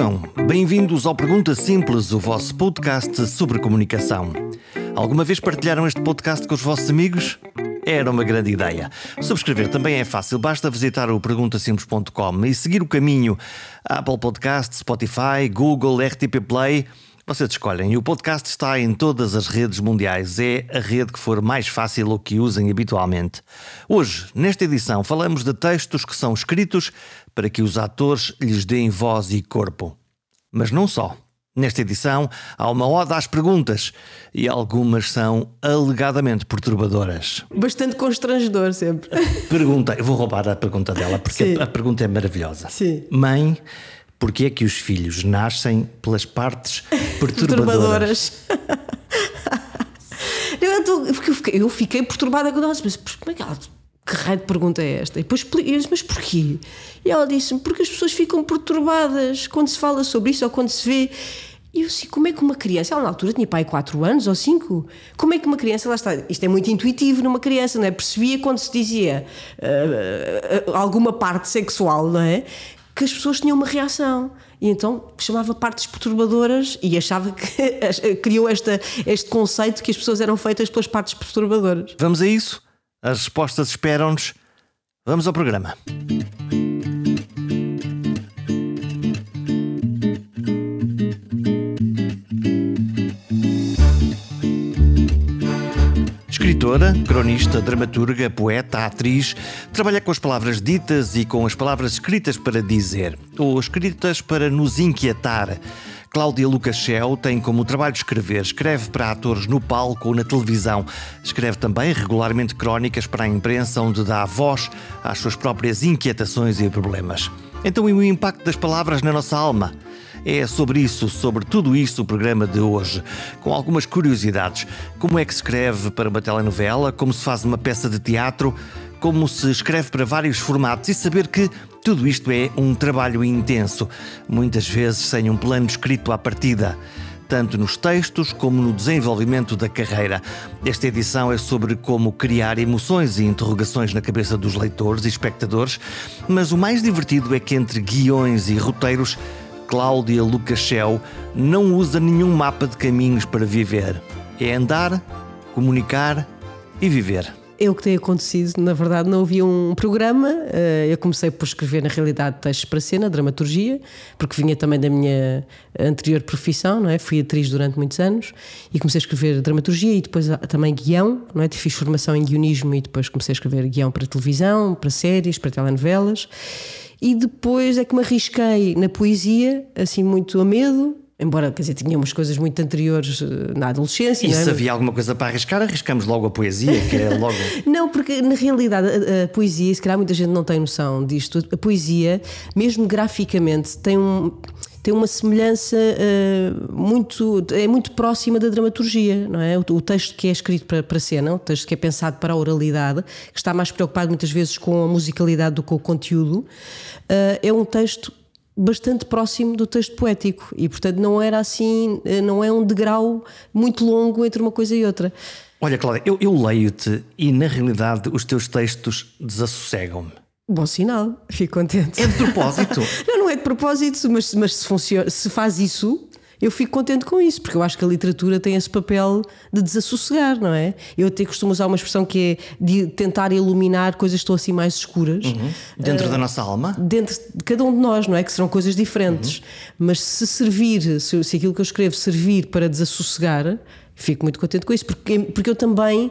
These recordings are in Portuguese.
Vivam! Bem-vindos ao Pergunta Simples, o vosso podcast sobre comunicação. Alguma vez partilharam este podcast com os vossos amigos? Era uma grande ideia. Subscrever também é fácil, basta visitar o perguntasimples.com e seguir o caminho. Apple Podcast, Spotify, Google, RTP Play. Vocês escolhem. E o podcast está em todas as redes mundiais. É a rede que for mais fácil ou que usem habitualmente. Hoje, nesta edição, falamos de textos que são escritos para que os atores lhes deem voz e corpo. Mas não só. Nesta edição há uma oda às perguntas e algumas são alegadamente perturbadoras. Bastante constrangedor sempre. Pergunta, eu vou roubar a pergunta dela porque Sim. a pergunta é maravilhosa. Sim. Mãe, porquê é que os filhos nascem pelas partes perturbadoras? Eu, tô- porque eu fiquei, eu fiquei perturbada quando ela disse, mas como é que ela. Que raio de pergunta é esta? E depois eu disse, mas porquê? E ela disse-me, porque as pessoas ficam perturbadas quando se fala sobre isso ou quando se vê. E eu assim, como é que uma criança, ela na altura tinha pai 4 anos ou 5, como é que uma criança, lá está, isto é muito intuitivo numa criança, não é? Percebia quando se dizia ah, ah, alguma parte sexual, não é? Que as pessoas tinham uma reação. E então chamava partes perturbadoras e achava que criou esta, este conceito que as pessoas eram feitas pelas partes perturbadoras. Vamos a isso? As respostas esperam-nos. Vamos ao programa. Escritora, cronista, dramaturga, poeta, atriz, trabalha com as palavras ditas e com as palavras escritas para dizer, ou escritas para nos inquietar. Cláudia Lucachel tem como trabalho escrever. Escreve para atores no palco ou na televisão. Escreve também regularmente crónicas para a imprensa, onde dá voz às suas próprias inquietações e problemas. Então, e o impacto das palavras na nossa alma? É sobre isso, sobre tudo isso, o programa de hoje, com algumas curiosidades. Como é que se escreve para uma telenovela, como se faz uma peça de teatro, como se escreve para vários formatos e saber que tudo isto é um trabalho intenso, muitas vezes sem um plano escrito à partida. Tanto nos textos como no desenvolvimento da carreira. Esta edição é sobre como criar emoções e interrogações na cabeça dos leitores e espectadores, mas o mais divertido é que entre guiões e roteiros Cláudia Lucachel não usa nenhum mapa de caminhos para viver. É andar, comunicar e viver. É o que tem acontecido, na verdade não havia um programa, eh, eu comecei por escrever na realidade textos para cena, dramaturgia, porque vinha também da minha anterior profissão, não é? Fui atriz durante muitos anos e comecei a escrever dramaturgia e depois ah, também guião, não é? Fiz formação em guionismo e depois comecei a escrever guião para televisão, para séries, para telenovelas e depois é que me arrisquei na poesia, assim muito a medo, embora, quer dizer, tinha umas coisas muito anteriores eh, na adolescência, E é? se havia alguma coisa para arriscar, arriscamos logo a poesia, que é logo. Não, porque na realidade a, a poesia, se calhar muita gente não tem noção disto, a poesia, mesmo graficamente, tem um. Tem uma semelhança eh, muito. é muito próxima da dramaturgia, não é? O, o texto que é escrito para, para cena, o texto que é pensado para a oralidade, que está mais preocupado muitas vezes com a musicalidade do que com o conteúdo, eh, é um texto bastante próximo do texto poético e portanto não era assim, eh, não é um degrau muito longo entre uma coisa e outra. Olha, Cláudia, eu, eu leio-te e na realidade os teus textos desassossegam-me. Bom sinal, fico contente. É de propósito. Não, não é de propósito, mas, mas se, funciona, se faz isso, eu fico contente com isso, porque eu acho que a literatura tem esse papel de desassossegar, não é? Eu até costumo usar uma expressão que é de tentar iluminar coisas que estão assim mais escuras. Dentro da nossa alma. Dentro de cada um de nós, não é? Que serão coisas diferentes. Mas se servir, se, se aquilo que eu escrevo servir para desassossegar, fico muito contente com isso, porque, porque eu também,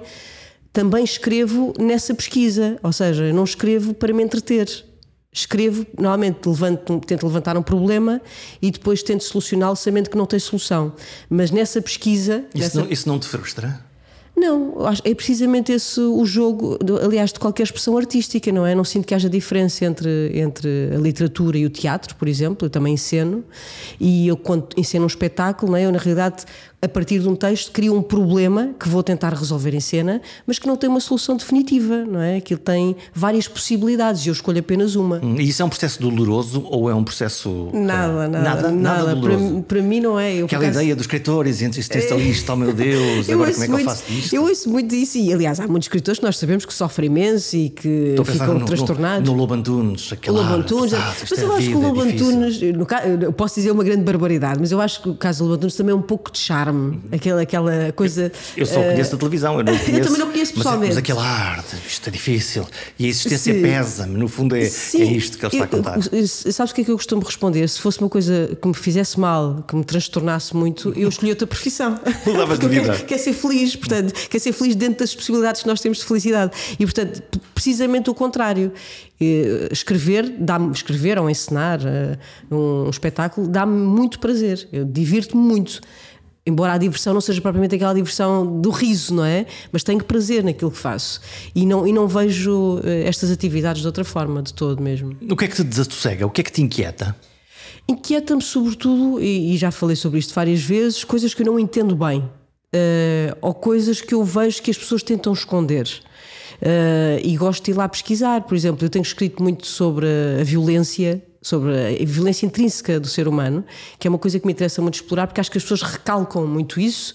também escrevo nessa pesquisa. Ou seja, eu não escrevo para me entreter. Escrevo, normalmente levanto, tento levantar um problema e depois tento solucioná-lo sabendo que não tem solução. Mas nessa pesquisa. Isso, nessa- não, isso não te frustra? não, é precisamente esse o jogo, aliás, de qualquer expressão artística, não é? Não sinto que haja diferença entre, entre a literatura e o teatro, por exemplo. Eu também enceno e eu, quando enceno um espetáculo, não é? eu, na realidade, a partir de um texto, crio um problema que vou tentar resolver em cena, mas que não tem uma solução definitiva, não é? Aquilo tem várias possibilidades e eu escolho apenas uma. E isso é um processo doloroso ou é um processo. Nada, eh, nada, nada, nada. doloroso? para, para mim não é. Eu, Aquela acaso- ideia dos escritores, entre isto, isto, isto, oh meu Deus, Eu agora como é que eu muito- faço disto? isto. Eu ouço muito isso e, aliás, há muitos escritores que nós sabemos que sofrem imenso e que ficam no, transtornados. No, no Lobo Antunes, aquele Lobo ar Antunes, pesado, isto mas é eu acho que o é Lobo difícil. Antunes, no ca- eu posso dizer uma grande barbaridade, mas eu acho que o caso do Lobo Antunes também é um pouco de charme, aquela, aquela coisa. Eu só eh, conheço da televisão, eu não conheço. também não conheço mas- pessoalmente. Mas, aquele ar, de, isto é difícil. E a existência pesa-me, no fundo é, é Sim. isto que ele está a Eu- contar. eu- sabes o que é que eu costumo responder? Se fosse uma coisa que me fizesse mal, que me transtornasse muito, eu escolhi outra profissão. Mudavas de eu vida. Quer, quer ser feliz, portanto, quer ser feliz dentro das possibilidades que nós temos de felicidade. E, portanto, precisamente o contrário. Escrever, dá-me, escrever ou encenar eh, um espetáculo dá-me muito prazer. Eu divirto-me muito. Embora a diversão não seja propriamente aquela diversão do riso, não é? Mas tenho prazer naquilo que faço. E não, e não vejo eh, estas atividades de outra forma, de todo mesmo. O que é que te desassossega? O que é que te inquieta? Inquieta-me sobretudo, e, e já falei sobre isto várias vezes, coisas que eu não entendo bem. eh, ou coisas que eu vejo que as pessoas tentam esconder. Eh, e gosto de ir lá pesquisar. Por exemplo, eu tenho escrito muito sobre a violência, sobre a violência intrínseca do ser humano, que é uma coisa que me interessa muito explorar, porque acho que as pessoas recalcam muito isso,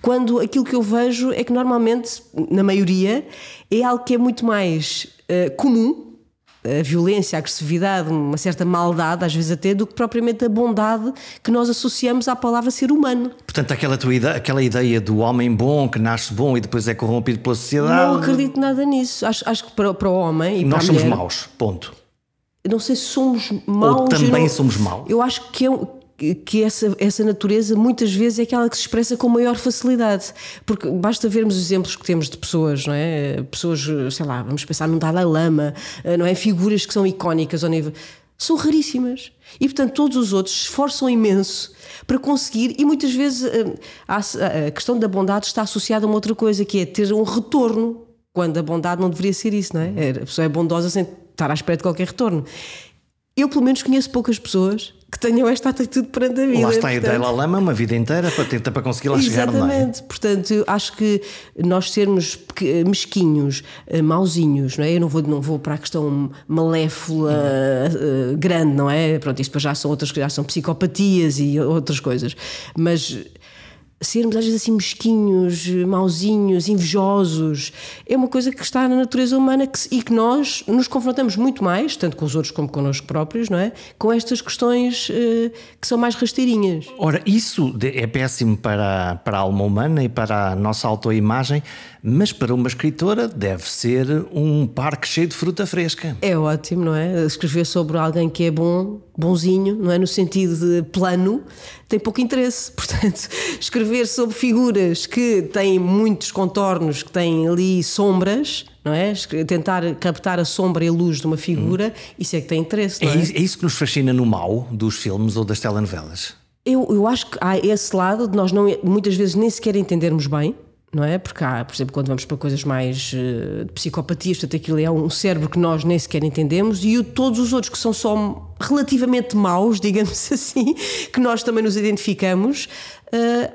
quando aquilo que eu vejo é que normalmente, na maioria, é algo que é muito mais eh, comum a violência, a agressividade, uma certa maldade, às vezes até, do que propriamente a bondade que nós associamos à palavra ser humano. Portanto, aquela, tua ideia, aquela ideia do homem bom que nasce bom e depois é corrompido pela sociedade. Não acredito nada nisso. Acho, acho que para, para o homem e Nós para a somos mulher, maus, ponto. Não sei se somos maus. Ou também não- somos maus. Eu acho que é que essa, essa natureza muitas vezes é aquela que se expressa com maior facilidade. Porque basta vermos os exemplos que temos de pessoas, não é? Pessoas, sei lá, vamos pensar num Dalai Lama, não é? Figuras que são icónicas ao nível. São raríssimas. E portanto todos os outros se esforçam imenso para conseguir, e muitas vezes eh, a, a questão da bondade está associada a uma outra coisa, que é ter um retorno, quando a bondade não deveria ser isso, não é? É, A pessoa é bondosa sem estar à espera de qualquer retorno. Eu, pelo menos, conheço poucas pessoas que tenham esta atitude perante a vida. Lá está a portanto- Dalai Lama uma vida inteira para tentar para conseguir lá chegar, não é? Exatamente, portanto, acho que nós sermos peque- mesquinhos, eh, mauzinhos, não é? Eu não vou, não vou para a questão malévola eh, grande, não é? Pronto, isto depois já são outras já são psicopatias e outras coisas, mas sermos às vezes assim mesquinhos, mauzinhos, invejosos, é uma coisa que está na natureza humana que e que nós nos confrontamos muito mais, tanto com os outros como connosco próprios, não é? Com estas questões eh, que são mais rasteirinhas. Ora, isso é péssimo para, para a alma humana e para a nossa autoimagem, mas para uma escritora deve ser um parque cheio de fruta fresca. É ótimo, não é? Escrever sobre alguém que é bom, bonzinho, não é? No sentido de plano, tem pouco interesse. Portanto, escrever sobre figuras que têm muitos contornos, que têm ali sombras, não é? Tentar captar a sombra e a luz de uma figura, isso é que tem interesse, não É é? isso, é isso que nos fascina no mal dos filmes ou das telenovelas. Eu, eu acho que há esse lado de nós não, muitas vezes nem sequer entendermos bem, não é? Porque há, por exemplo, quando vamos para coisas mais eh, de psicopatias, portanto, aquilo é um cérebro que nós nem sequer entendemos, e o- todos os outros que são só relativamente maus, digamos assim, que nós também nos identificamos. eh,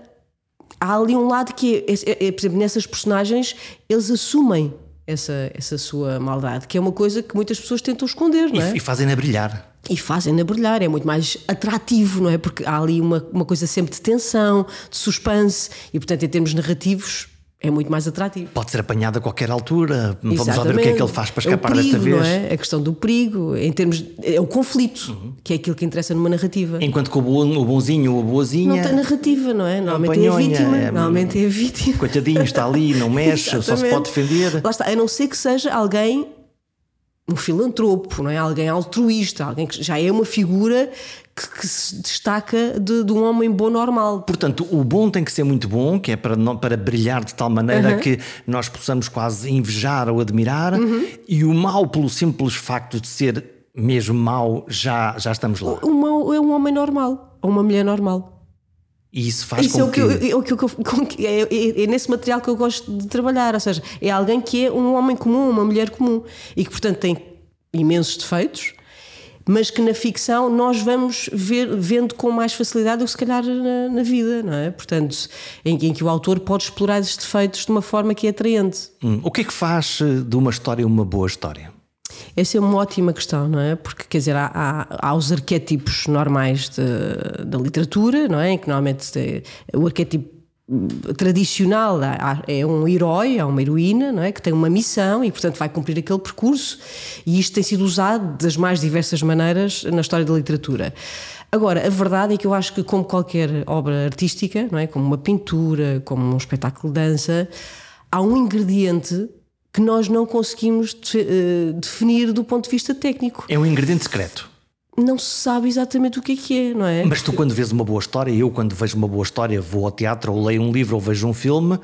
há ali um lado que é, é- é, por exemplo, nessas personagens, eles assumem essa, essa sua maldade, que é uma coisa que muitas pessoas tentam esconder, não é? E, e fazem-na brilhar. E fazem-na brilhar, é muito mais atrativo, não é? Porque há ali uma, uma coisa sempre de tensão, de suspense, e portanto, em termos narrativos, é muito mais atrativo. Pode ser apanhado a qualquer altura. Vamos lá ver o que é Exatamente. que ele faz para É escapar perigo, desta vez. Não é? A questão do perigo, em termos. É o conflito, que é aquilo que interessa numa narrativa. Enquanto que o, bom, o bonzinho ou a boazinha. Não tem narrativa, não é? Normalmente é a vítima. é- Normalmente é a vítima. Coitadinho, está ali, não mexe, só se Exatamente. pode defender. Lá está, a não ser que seja alguém, um filantropo, não é? Alguém altruísta, alguém que já é uma figura que, que se destaca de, de um homem bom normal. Portanto, o bom tem que ser muito bom, que é para, não- para brilhar de tal maneira que nós possamos quase invejar ou admirar, e o mau, pelo simples facto de ser mesmo mau, já, já estamos lá. Um mau é um homem normal, ou uma mulher normal. E isso faz Isso com é o que, eu- que. é, o que eu- que- é- é- é nesse material que eu gosto de trabalhar, ou seja, é alguém que é um homem comum, uma mulher comum e que, portanto, tem imensos defeitos, mas que na ficção nós vamos ver, vendo com mais facilidade do que se calhar na, na vida, não é? Portanto, em, em que o autor pode explorar esses defeitos de uma forma que é atraente. Hum, O que é que faz eh, de uma história uma boa história? Essa é uma ótima questão, não é? Porque, quer dizer, há, há, há os arquétipos normais de- da literatura, não é? Em que normalmente é, o arquétipo tradicional é um herói, é uma heroína, não é? Que tem uma missão e, portanto, vai cumprir aquele percurso, e isto tem sido usado das mais diversas maneiras na história da literatura. Agora, a verdade é que eu acho que, como qualquer obra artística, não é? como uma pintura, como um espetáculo de dança, há um ingrediente que nós não conseguimos eh, definir do ponto de vista técnico. É um ingrediente secreto não se sabe exatamente o que é que é, não é? Mas tu, quando vês uma boa história, eu, quando vejo uma boa história, vou ao teatro ou leio um livro ou vejo um filme,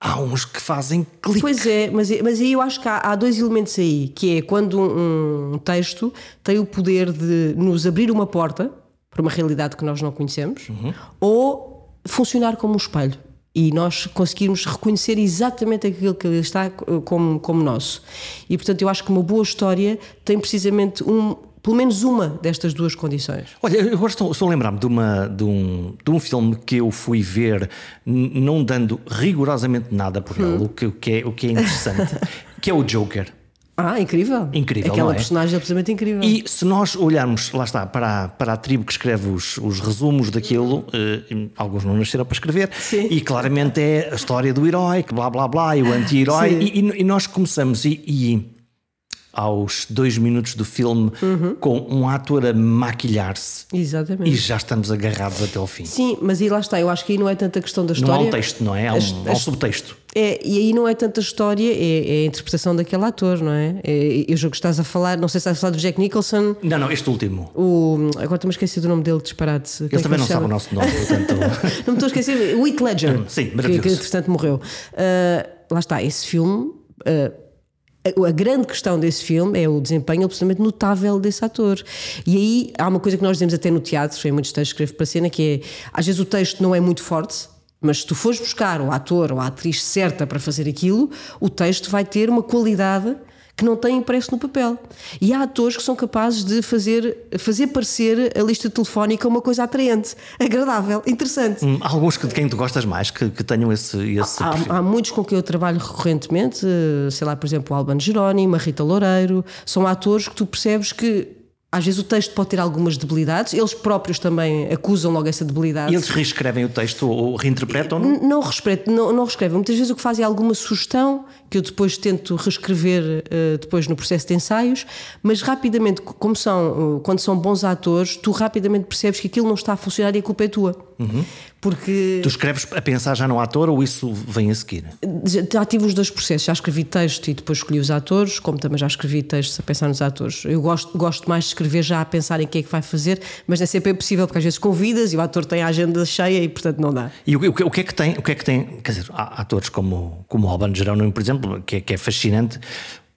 há uns que fazem clique. Pois é, mas, mas aí eu acho que há, há dois elementos aí, que é quando um, um, texto tem o poder de nos abrir uma porta para uma realidade que nós não conhecemos, uhum. ou funcionar como um espelho. E nós conseguirmos reconhecer exatamente aquilo que está como, como nosso. E portanto, eu acho que uma boa história tem precisamente um, pelo menos uma destas duas condições. Olha, eu agora estou, estou a lembrar-me de, uma, de, um, de um filme que eu fui ver, não dando rigorosamente nada por ele, hum. o, que, o, que é, o que é interessante, que é o Joker. Ah, incrível. Incrível. Aquela é? personagem absolutamente incrível. E se nós olharmos, lá está, para a, para a tribo que escreve os, os resumos daquilo, eh, alguns não nasceram para escrever, Sim. e claramente é a história do herói, que blá blá blá, e o anti-herói, e, e, e, nós começamos, e, e aos dois minutos do filme uhum. com um ator a maquilhar-se. Exatamente. E já estamos agarrados até ao fim. Sim, mas aí lá está, eu acho que aí não é tanta questão da história. Não há um texto, não é? Há um, as, há um subtexto. É, e aí não é tanta história, é, é, a interpretação daquele ator, não é? é eu jogo que estás a falar, não sei se estás a falar do Jack Nicholson. Não, não, este último. O, agora estou-me a esquecer do nome dele, disparate. Ele também não sabe o nosso nome, portanto. não me estou a esquecer, Heath Ledger. Sim, maravilhoso. Que, que entretanto morreu. Uh, lá está, esse filme. Uh, a grande questão desse filme é o desempenho absolutamente notável desse ator. E aí há uma coisa que nós dizemos até no teatro, em muitos textos que escrevo para a cena, que é às vezes o texto não é muito forte, mas se tu fores buscar o ator ou a atriz certa para fazer aquilo, o texto vai ter uma qualidade que não têm impresso no papel. E há atores que são capazes de fazer, fazer parecer a lista telefónica uma coisa atraente, agradável, interessante. Hum, há alguns que, de quem tu gostas mais que, que tenham esse, esse há, há, muitos com quem eu trabalho recorrentemente, eh, sei lá, por exemplo, o Alban Jerónimo, a Rita Loureiro, são atores que tu percebes que às vezes o texto pode ter algumas debilidades, eles próprios também acusam logo essa debilidade. E eles reescrevem o texto ou reinterpretam? Não, não, não, não reescrevem. Muitas vezes o que fazem é alguma sugestão que eu depois tento reescrever uh, depois no processo de ensaios, mas rapidamente, como são, uh, quando são bons atores, tu rapidamente percebes que aquilo não está a funcionar e a culpa é tua. Uhum. Porque... Tu escreves a pensar já no ator ou isso vem a seguir? Já tive os dois processos, já escrevi texto e depois escolhi os atores, como também já escrevi textos a pensar nos atores. Eu gosto, gosto mais de escrever já a pensar em que é que vai fazer, mas nem sempre é possível, porque às vezes convidas e o ator tem a agenda cheia e portanto não dá. E o, o, o que é que tem, o que é que tem, quer dizer, há atores como, como Alban Jerónimo, por exemplo, exemplo, que é, que é fascinante.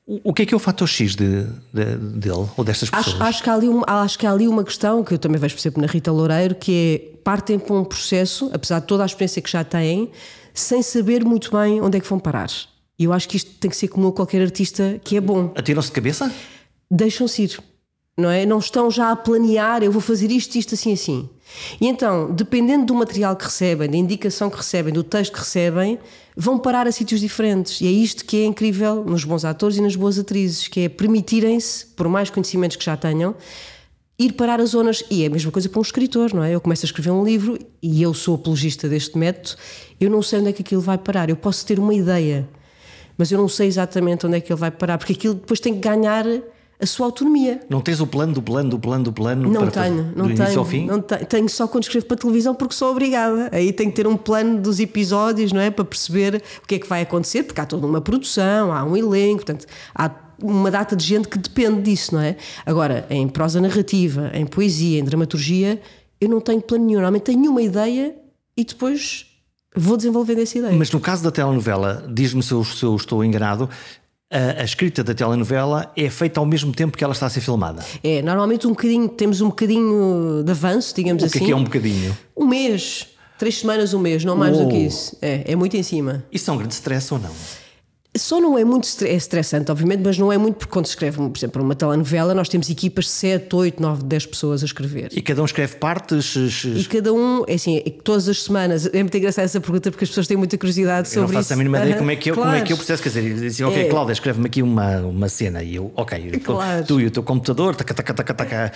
O que é que é o fator X de, de, dele ou destas pessoas? Acho, acho, que há ali uma, acho que há ali uma questão que eu também vejo, por exemplo, na Rita Loureiro, que é partem para um processo, apesar de toda a experiência que já têm, sem saber muito bem onde é que vão parar. E eu acho que isto tem que ser comum a qualquer artista que é bom. Atiram-se de cabeça? Deixam-se ir não é? Não estão já a planear, eu vou fazer isto, isto, assim, assim. E então, dependendo do material que recebem, da indicação que recebem, do texto que recebem, vão parar a sítios diferentes. E é isto que é incrível nos bons atores e nas boas atrizes, que é permitirem-se, por mais conhecimentos que já tenham, ir parar as zonas. E é a mesma coisa para um escritor, não é? Eu começo a escrever um livro e eu sou apologista deste método, eu não sei onde é que aquilo vai parar. Eu posso ter uma ideia, mas eu não sei exatamente onde é que ele vai parar, porque aquilo depois tem que ganhar a sua autonomia. Não tens o plano do plano do plano do plano não para tenho, fazer, não do tenho, ao fim? Não tenho, tenho só quando escrevo para televisão porque sou obrigada. Aí tenho que ter um plano dos episódios, não é? Para perceber o que é que vai acontecer, porque há toda uma produção, há um elenco, portanto, há uma data de gente que depende disso, não é? Agora, em prosa narrativa, em poesia, em dramaturgia, eu não tenho plano nenhum. Normalmente tenho uma ideia e depois vou desenvolvendo essa ideia. Mas no caso da telenovela, diz-me se se eu estou enganado, a, a, escrita da telenovela é feita ao mesmo tempo que ela está a ser filmada. É, normalmente um bocadinho, temos um bocadinho de avanço, digamos o assim. O que é, que é um bocadinho? Um mês, três semanas, um mês, não mais do que isso. É, é muito em cima. Isso é um grande stress ou não? Só não é muito é estressante, obviamente, mas não é muito porque quando se escreve, por exemplo, uma telenovela, nós temos equipas de 7, 8, 9, 10 pessoas a escrever. E cada um escreve partes? E cada um, é assim, todas as semanas. É muito engraçada essa pergunta porque as pessoas têm muita curiosidade sobre isso. Eu não faço a mínima ideia como é que eu, claro. como é que eu processo. Quer dizer, dizem, ok, é. Cláudia, escreve-me aqui uma, uma cena e eu, ok, claro. tu e o teu computador, taca, taca, taca, taca,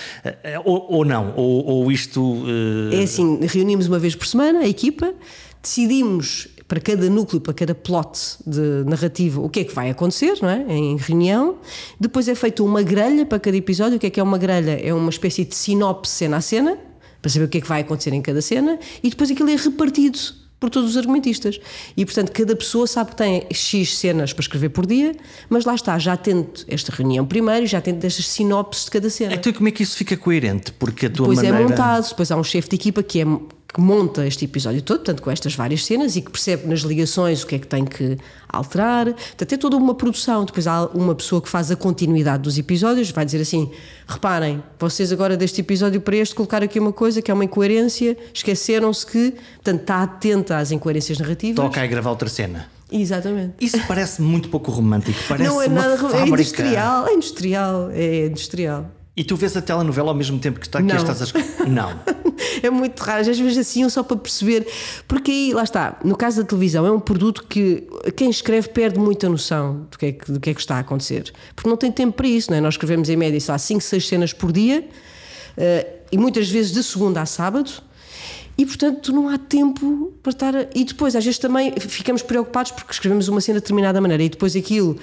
ou, ou não, ou, ou isto. Uh... É assim, reunimos uma vez por semana a equipa, decidimos para cada núcleo, para cada plot de narrativa, o que é que vai acontecer, não é? Em reunião. Depois é feita uma grelha para cada episódio. O que é que é uma grelha? É uma espécie de sinopse cena a cena, para saber o que é que vai acontecer em cada cena, e depois aquilo é repartido por todos os argumentistas. E, portanto, cada pessoa sabe que tem X cenas para escrever por dia, mas lá está, já tendo esta reunião primeiro e já tendo estas sinopses de cada cena. Então, como é que isso fica coerente? Porque a tua depois maneira... é montado, depois há um chefe de equipa que é que monta este episódio todo, portanto, com estas várias cenas e que percebe nas ligações o que é que tem que alterar. Portanto, é toda uma produção. Depois há uma pessoa que faz a continuidade dos episódios, vai dizer assim: reparem, vocês agora deste episódio para este colocar aqui uma coisa que é uma incoerência, esqueceram-se que, portanto, está atenta às incoerências narrativas. Toca a gravar outra cena. Exatamente. Isso parece muito pouco romântico. Parece não é nada fábrica. é industrial, é industrial, é industrial. E tu vês a telenovela ao mesmo tempo que, está, que estás a? Não. é muito raro, às vezes assim, só para perceber. Porque aí, lá está, no caso da televisão, é um produto que quem escreve perde muita noção do que é que, do que, é que está a acontecer. Porque não tem tempo para isso, não é? Nós escrevemos em média, sei lá, 5, 6 cenas por dia uh, e muitas vezes de segunda a sábado. E portanto não há tempo para estar. A... E depois, às vezes também ficamos preocupados porque escrevemos uma cena de determinada maneira e depois aquilo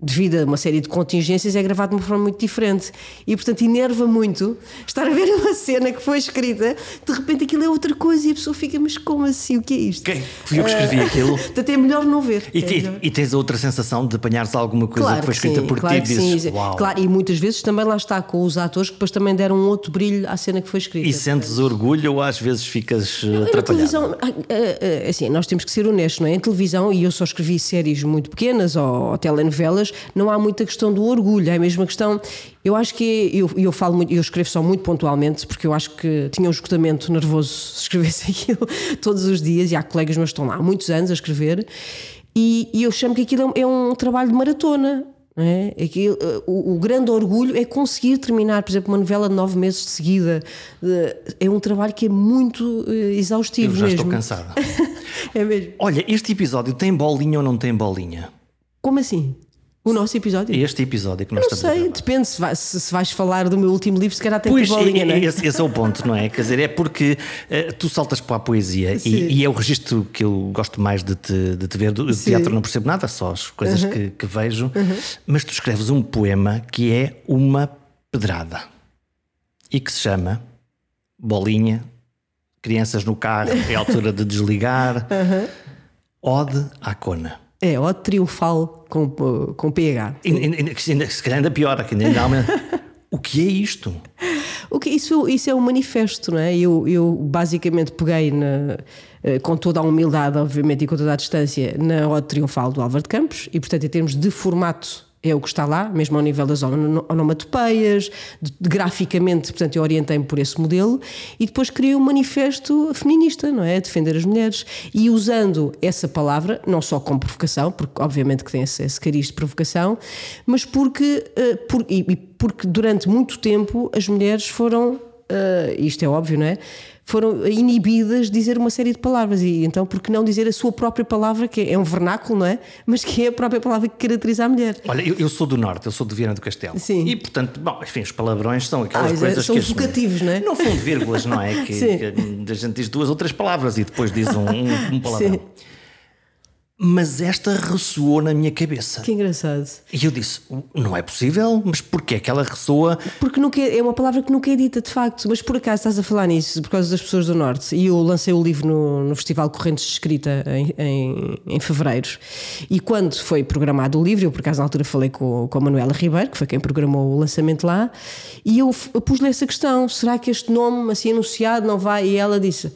devido a uma série de contingências, é gravado de uma forma muito diferente. E, portanto, enerva muito estar a ver uma cena que foi escrita, de repente aquilo é outra coisa e a pessoa fica, mas como assim? O que é isto? Quem? Fui eu que escrevi uh, aquilo. Portanto, é melhor não ver. E, é e, e tens outra sensação de apanhares alguma coisa claro que foi escrita sim, por claro ti e dizes, sim. Uau. Claro, e muitas vezes também lá está com os atores que depois também deram um outro brilho à cena que foi escrita. E sentes orgulho ou às vezes ficas não, atrapalhado? televisão, assim, nós temos que ser honestos, não é? Em televisão, e eu só escrevi séries muito pequenas ou, ou telenovelas, não há muita questão do orgulho, é a mesma questão. Eu acho que eu, eu falo muito, eu escrevo só muito pontualmente, porque eu acho que tinha um esgotamento nervoso se escrevesse aquilo todos os dias, e há colegas meus que estão lá há muitos anos a escrever, e, e eu chamo que aquilo é um trabalho de maratona. É? Aquilo, o, o, grande orgulho é conseguir terminar, por exemplo, uma novela de nove meses de seguida. É um trabalho que é muito exaustivo. Eu já mesmo. estou cansada. é mesmo. Olha, este episódio tem bolinha ou não tem bolinha? Como assim? O nosso episódio? Este episódio que nós não estamos sei, depende. Se, vai, se, se, vais falar do meu último livro, se calhar tem pois, bolinha, não é? Esse, esse, é o ponto, não é? Quer dizer, é porque uh, tu saltas para a poesia e, e, é o registro que eu gosto mais de te, de te ver. Do Sim. teatro não percebo nada, só as coisas uh -huh. que, que, vejo. Uh -huh. Mas tu escreves um poema que é uma pedrada e que se chama Bolinha, Crianças no carro, é a altura de desligar, -huh. Ode à Cona. É, ode triunfal com, com PH. E, se calhar ainda pior, aqui ainda há O que é isto? O que, isso, isso é um manifesto, não é? Eu, eu basicamente peguei na, com toda a humildade, obviamente, e com toda a distância, na Ode Triunfal do Álvaro de Campos, e portanto, em termos de formato é o que está lá, mesmo ao nível das onomatopeias, de, de, graficamente, portanto, eu orientei-me por esse modelo e depois criei um manifesto feminista, não é? Defender as mulheres. E usando essa palavra, não só como provocação, porque obviamente que tem esse, esse cariz de provocação, mas porque, uh, por, e porque durante muito tempo as mulheres foram, uh, isto é óbvio, não é? Foram inibidas de dizer uma série de palavras e então por que não dizer a sua própria palavra que é um vernáculo, não é? Mas que é a própria palavra que caracteriza a mulher. Olha, eu, eu sou do norte, eu sou de Viana do Castelo. Sim. E portanto, bom, enfim, os palavrões são aquelas ah, coisas são que vocativos, não é? Não são vírgulas, não é? Que, que a gente diz duas ou três palavras e depois diz um, um, um palavrão. Sim. Mas esta ressoou na minha cabeça. Que engraçado. E eu disse: não é possível, mas porquê é que ela ressoa? Porque nunca é, é uma palavra que nunca é dita de facto, mas por acaso estás a falar nisso, por causa das pessoas do Norte. E eu lancei o livro no, no Festival Correntes de Escrita em, em, em, fevereiro. E quando foi programado o livro, eu por acaso na altura falei com, com a Manuela Ribeiro, que foi quem programou o lançamento lá, e eu, eu pus-lhe essa questão: será que este nome assim anunciado não vai? E ela disse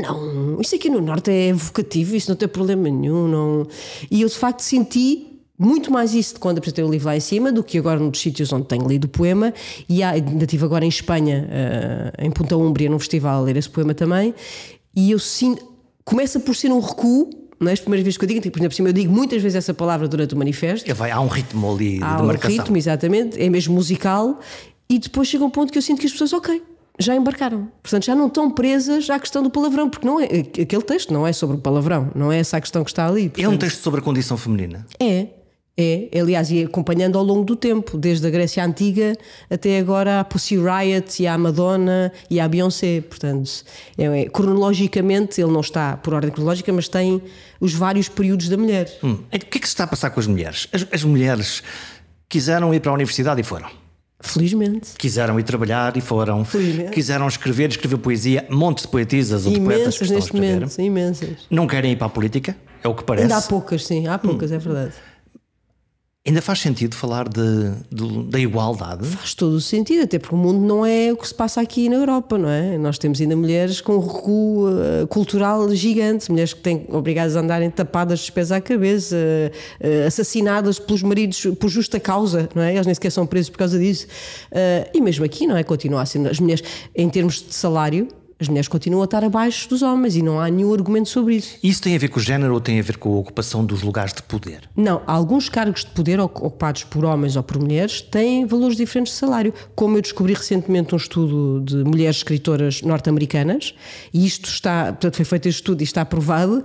não, isso aqui no Norte é vocativo, isso não tem problema nenhum. Não... E eu de facto senti muito mais isso de quando apresentei o livro lá em cima do que agora nos sítios onde tenho lido o poema. E há, ainda estive agora em Espanha, uh, em Punta Umbria, num festival, a ler esse poema também. E eu sinto. Começa por ser um recuo, Não é as primeiras vezes que eu digo, tipo, por exemplo, eu digo muitas vezes essa palavra durante o manifesto. É, vai, há um ritmo ali Há de um marcação. ritmo, exatamente, é mesmo musical, e depois chega um ponto que eu sinto que as pessoas, ok, já embarcaram. Portanto, já não estão presas à questão do palavrão, porque não é, aquele texto não é sobre o palavrão, não é essa a questão que está ali. É um portanto- texto sobre a condição feminina. É, é. Aliás, e acompanhando ao longo do tempo, desde a Grécia Antiga até agora a Pussy Riot e a Madonna e a Beyoncé. Portanto, é, é, cronologicamente ele não está por ordem cronológica, mas tem os vários períodos da mulher. Hum, O que é que se está a passar com as mulheres? As, as mulheres quiseram ir para a universidade e foram. Felizmente. Quiseram ir trabalhar e foram. Felizmente. Quiseram escrever, escrever poesia, montes de poetisas ou de poetas que estão a neste escrever. momento, imensas. Não querem ir para a política? É o que parece. Ainda há poucas, sim, há poucas, é verdade. Ainda faz sentido falar de, de- da igualdade? Faz todo o sentido, até porque o mundo não é o que se passa aqui na Europa, não é? Nós temos ainda mulheres com um recuo eh, cultural gigante, mulheres que têm obrigadas a andarem tapadas dos pés à cabeça, eh, assassinadas pelos maridos por justa causa, não é? Eles nem sequer são presos por causa disso. Eh, e mesmo aqui, não é? Continua a ser. As mulheres, em termos de salário, as mulheres continuam a estar abaixo dos homens e não há nenhum argumento sobre isso. Isso tem a ver com o género ou tem a ver com a ocupação dos lugares de poder? Não, alguns cargos de poder oc- ocupados por homens ou por mulheres têm valores diferentes de salário. Como eu descobri recentemente um estudo de mulheres escritoras norte-americanas, e isto está, portanto, foi feito este estudo e está aprovado,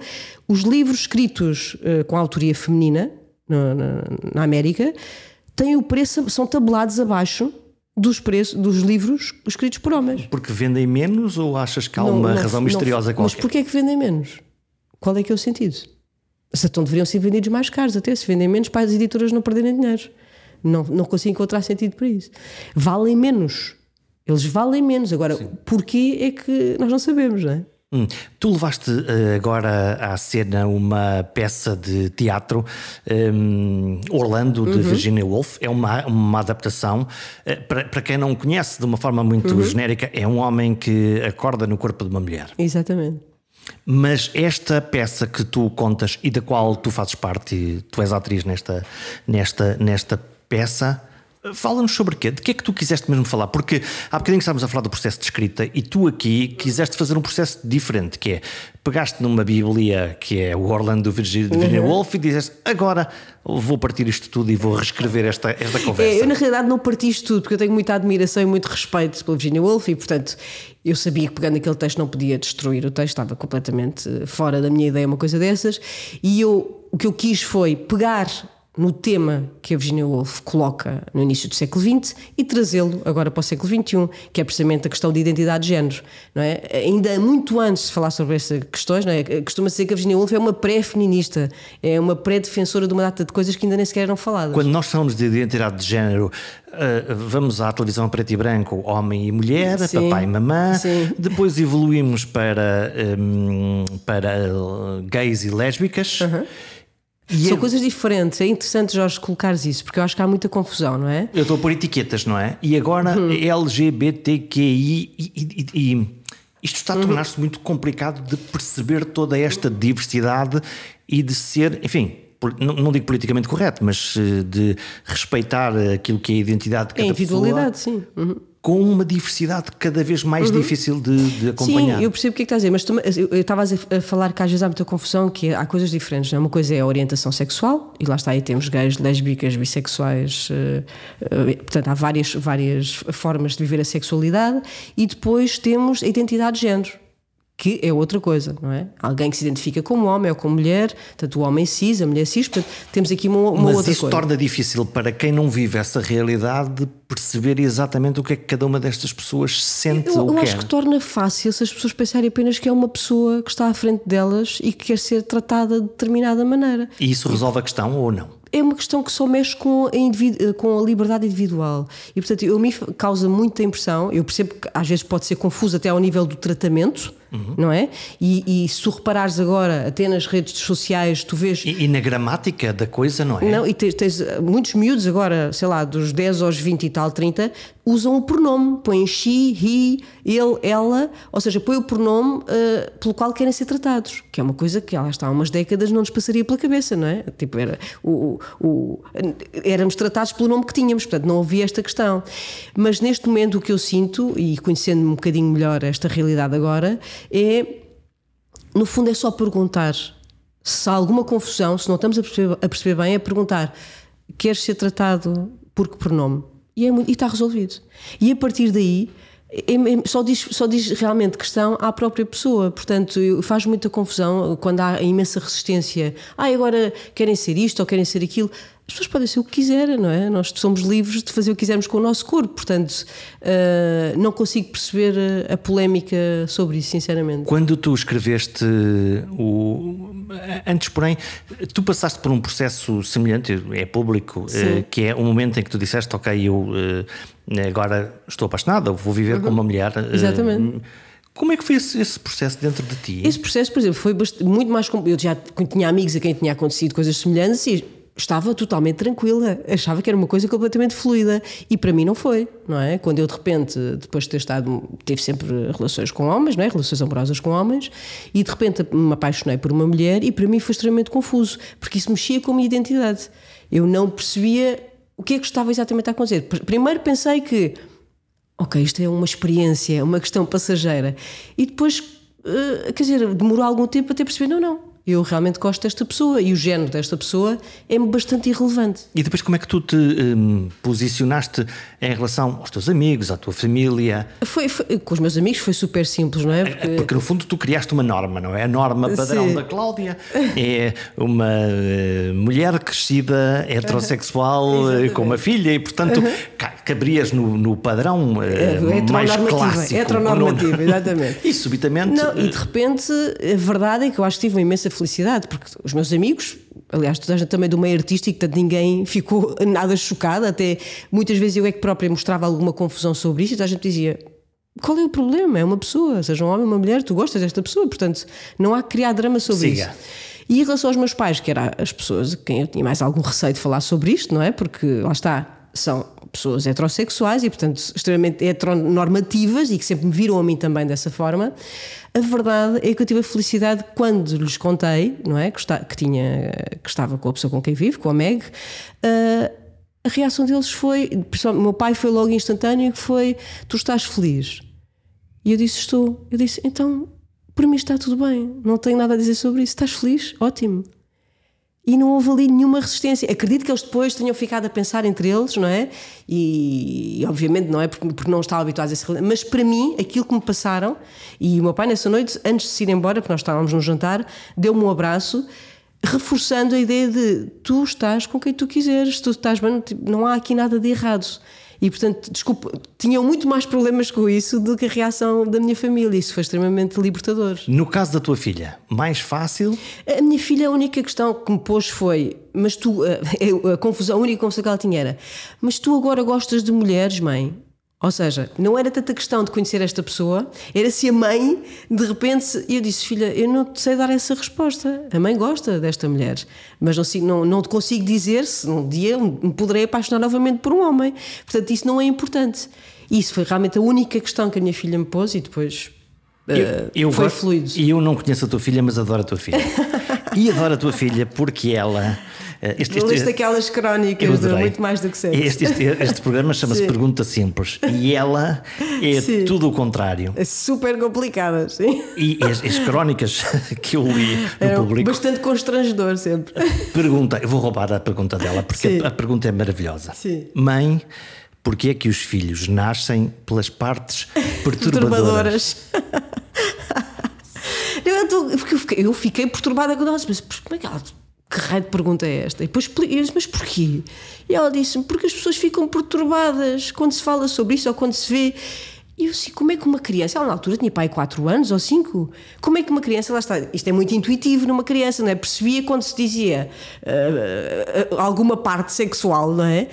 os livros escritos eh, com autoria feminina na, na- na América têm o preço, são tabelados abaixo dos preços dos livros escritos por homens. Porque vendem menos ou achas que há Não- uma não- razão não- misteriosa Mas qualquer? porquê é que vendem menos? Qual é que é o sentido? Se então deveriam ser vendidos mais caros, até se vendem menos para as editoras não perderem dinheiro. Não, não consigo encontrar sentido para isso. Valem menos. Eles valem menos. Agora, porquê é que nós não sabemos, não é? Hum. Tu levaste eh, agora à cena uma peça de teatro, hum, Orlando, Uhum. de Virginia Woolf. É uma, uma adaptação. Eh, para, para quem não conhece, de uma forma muito Uhum. genérica, é um homem que acorda no corpo de uma mulher. Exatamente. Mas esta peça que tu contas e da qual tu fazes parte, tu és atriz nesta, nesta, nesta peça, fala-nos sobre quê? De que é que tu quiseste mesmo falar? Porque há bocadinho estávamos a falar do processo de escrita e tu aqui quiseste fazer um processo diferente, que é pegaste numa Bíblia que é o Orlando do Virginia, Virginia Woolf e dizes agora vou partir isto tudo e vou reescrever esta, esta conversa. É, eu, na realidade, não parti isto tudo, porque eu tenho muita admiração e muito respeito pela Virginia Woolf e, portanto, eu sabia que pegando aquele texto não podia destruir o texto, estava completamente eh, fora da minha ideia uma coisa dessas. E eu, o que eu quis foi pegar no tema que a Virginia Woolf coloca no início do século XX e trazê-lo agora para o século XXI, que é precisamente a questão de identidade de género. Não é? Ainda muito antes de falar sobre essas questões, não é? costuma-se dizer que a Virginia Woolf é uma pré-feminista, é uma pré-defensora de uma data de coisas que ainda nem sequer eram faladas. Quando nós falamos de identidade de género, uh, vamos à televisão preto e branco, homem e mulher, Sim, papai e mamã. sim. Depois evoluímos para, um, para uh, gays e lésbicas. E São eu- coisas diferentes. É interessante, Jorge, colocares isso, porque eu acho que há muita confusão, não é? Eu estou a pôr etiquetas, não é? E agora Uhum. LGBTQI e, e- e- isto está a Uhum. tornar-se muito complicado de perceber toda esta diversidade e de ser, enfim, não, não digo politicamente correto, mas eh, de respeitar aquilo que é a identidade de É cada individualidade, pessoa sim. Uhum. Com uma diversidade cada vez mais difícil de, de acompanhar. Sim, eu percebo o que é que estás a dizer, mas tu- eu estava a falar que às vezes há muita confusão, que há coisas diferentes. Não é? Uma coisa é a orientação sexual, e lá está aí temos gays, lésbicas, bissexuais, eh, eh, portanto há várias, várias formas de viver a sexualidade, e depois temos a identidade de género. Que é outra coisa, não é? Alguém que se identifica como homem ou como mulher, tanto o homem cis, a mulher cis, portanto, temos aqui uma, uma Mas outra isso coisa. torna difícil para quem não vive essa realidade perceber exatamente o que é que cada uma destas pessoas sente Eu, ou eu quer. acho que torna fácil se as pessoas pensarem apenas que é uma pessoa que está à frente delas e que quer ser tratada de determinada maneira. E isso resolve a questão ou não? É uma questão que só mexe com a, com a liberdade individual. E, portanto, eu, mim causa muita impressão. Eu percebo que às vezes pode ser confuso até ao nível do tratamento, não é? E, e se tu reparares agora, até nas redes sociais, tu vês. E, e na gramática da coisa, não é? Não, e tens, tens, uh, muitos miúdos agora, sei lá, dos 10 aos 20 e tal, 30, usam o pronome, põem she, he, ele, ela, ou seja, põem o pronome uh, pelo qual querem ser tratados, que é uma coisa que lá está há umas décadas não nos passaria pela cabeça, não é? Tipo, era o, o, o- éramos tratados pelo nome que tínhamos, portanto não havia esta questão. Mas neste momento o que eu sinto, e conhecendo um bocadinho melhor esta realidade agora, é no fundo é só perguntar Se há alguma confusão, se não estamos a perceber, a perceber bem, é perguntar: queres ser tratado por que pronome? E, é, e está resolvido. E a partir daí só, diz, só diz realmente questão à própria pessoa. Portanto, faz muita confusão quando há imensa resistência. Ah, agora querem ser isto ou querem ser aquilo. As pessoas podem ser o que quiserem, não é? Nós somos livres de fazer o que quisermos com o nosso corpo. Portanto, uh, não consigo perceber a polémica sobre isso, sinceramente. Quando tu escreveste o. Antes, porém, tu passaste por um processo semelhante, é público, uh, que é o momento em que tu disseste, ok, eu. Uh, agora estou apaixonada, vou viver uhum. com uma mulher. Eh, Exatamente. Como é que foi esse, esse, processo dentro de ti? Esse processo, por exemplo, foi muito mais. Eu já tinha amigos a quem tinha acontecido coisas semelhantes e estava totalmente tranquila, achava que era uma coisa completamente fluida e para mim não foi, não é? Quando eu de repente, depois de ter estado, tive sempre relações com homens, não é? Relações amorosas com homens e de repente me apaixonei por uma mulher e para mim foi extremamente confuso, porque isso mexia com a minha identidade. Eu não percebia o que é que estava exatamente a acontecer? Primeiro pensei que, ok, isto é uma experiência, é uma questão passageira. E depois, uh, quer dizer, demorou algum tempo até perceber, não, não, eu realmente gosto desta pessoa e o género desta pessoa é bastante irrelevante. E depois como é que tu te um, posicionaste em relação aos teus amigos, à tua família? Foi, foi, com os meus amigos foi super simples, não é? Porque... Porque no fundo tu criaste uma norma, não é? A norma padrão Sim. da Cláudia é uma uh, mulher crescida, heterossexual, uh, com uma filha e portanto uhum. cabrias no, no padrão uh, mais clássico. Heteronormativo, exatamente. e subitamente... Não, e de repente a verdade é que eu acho que tive uma imensa felicidade, porque os meus amigos, aliás, toda a gente também do meio artístico, portanto ninguém ficou nada chocado, até muitas vezes eu é que própria mostrava alguma confusão sobre isso e toda a gente dizia. Qual é o problema? É uma pessoa, seja um homem ou uma mulher, tu gostas desta pessoa, portanto não há que criar drama sobre Siga. isso. E em relação aos meus pais, que eram as pessoas a quem eu tinha mais algum receio de falar sobre isto, não é? Porque lá está, são pessoas heterossexuais e, portanto, extremamente heteronormativas e que sempre me viram a mim também dessa forma. A verdade é que eu tive a felicidade quando lhes contei, não é? Que, está, que tinha, que estava com a pessoa com quem vivo, com a Meg. Uh, a reação deles foi, meu pai foi logo instantâneo, que foi: Tu estás feliz? E eu disse: Estou. Eu disse: Então, para mim está tudo bem, não tenho nada a dizer sobre isso. Estás feliz? Ótimo e não houve ali nenhuma resistência. Acredito que eles depois tenham ficado a pensar entre eles, não é? E, e obviamente não é porque, porque não estavam habituados a esse mas para mim, aquilo que me passaram, e o meu pai nessa noite, antes de se ir embora, porque nós estávamos no jantar, deu-me um abraço, reforçando a ideia de tu estás com quem tu quiseres, tu estás bem, não há aqui nada de errado. E, portanto, desculpa, tinham muito mais problemas com isso do que a reação da minha família. Isso foi extremamente libertador. No caso da tua filha, mais fácil? A minha filha, a única questão que me pôs foi: mas tu, a, a confusão, a única confusão que ela tinha era, mas tu agora gostas de mulheres, mãe? Ou seja, não era tanta questão de conhecer esta pessoa, era se a mãe, de repente, eu disse, filha, eu não sei dar essa resposta. A mãe gosta desta mulher, mas não, não, não te consigo dizer se um dia me poderei apaixonar novamente por um homem. Portanto, isso não é importante. Isso foi realmente a única questão que a minha filha me pôs e depois eu, uh, eu foi gosto, fluido. E eu não conheço a tua filha, mas adoro a tua filha. e adoro a tua filha porque ela eh, este, este, este, aquelas crónicas de muito mais do que sexo. Este, este, este programa chama-se Pergunta Simples e ela é sim. tudo o contrário. É super complicada, sim. E as, as crónicas que eu li no Era público. Bastante constrangedor sempre. Pergunta, eu vou roubar a pergunta dela porque a, a, pergunta é maravilhosa. Sim. Mãe. Porquê é que os filhos nascem pelas partes perturbadoras? perturbadoras. eu, tô, eu, fiquei, eu fiquei perturbada com ela, mas como é que ela que raio de pergunta é esta? E depois eu disse, mas porquê? E ela disse-me, porque as pessoas ficam perturbadas quando se fala sobre isso ou quando se vê. E eu assim, como é que uma criança, ela na altura tinha pai 4 anos ou 5, como é que uma criança, lá está, isto é muito intuitivo numa criança, não é? Percebia quando se dizia uh, uh, alguma parte sexual, não é?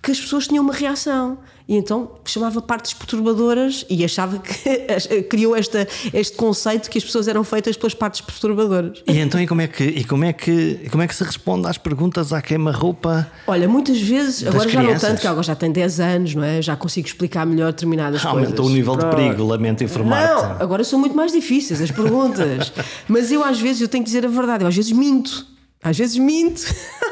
Que as pessoas tinham uma reação e então chamava partes perturbadoras e achava que criou esta, este conceito que as pessoas eram feitas pelas partes perturbadoras. E então e como é que e como é que como é que se responde às perguntas à queima-roupa? Olha, muitas vezes, agora crianças? já não tanto, que agora já tem 10 anos, não é? Já consigo explicar melhor determinadas Aumentou coisas. Aumentou o nível Pronto. de perigo, lamento informar-te. Não, agora são muito mais difíceis as perguntas. Mas eu às vezes eu tenho que dizer a verdade, eu às vezes minto. Às vezes minto.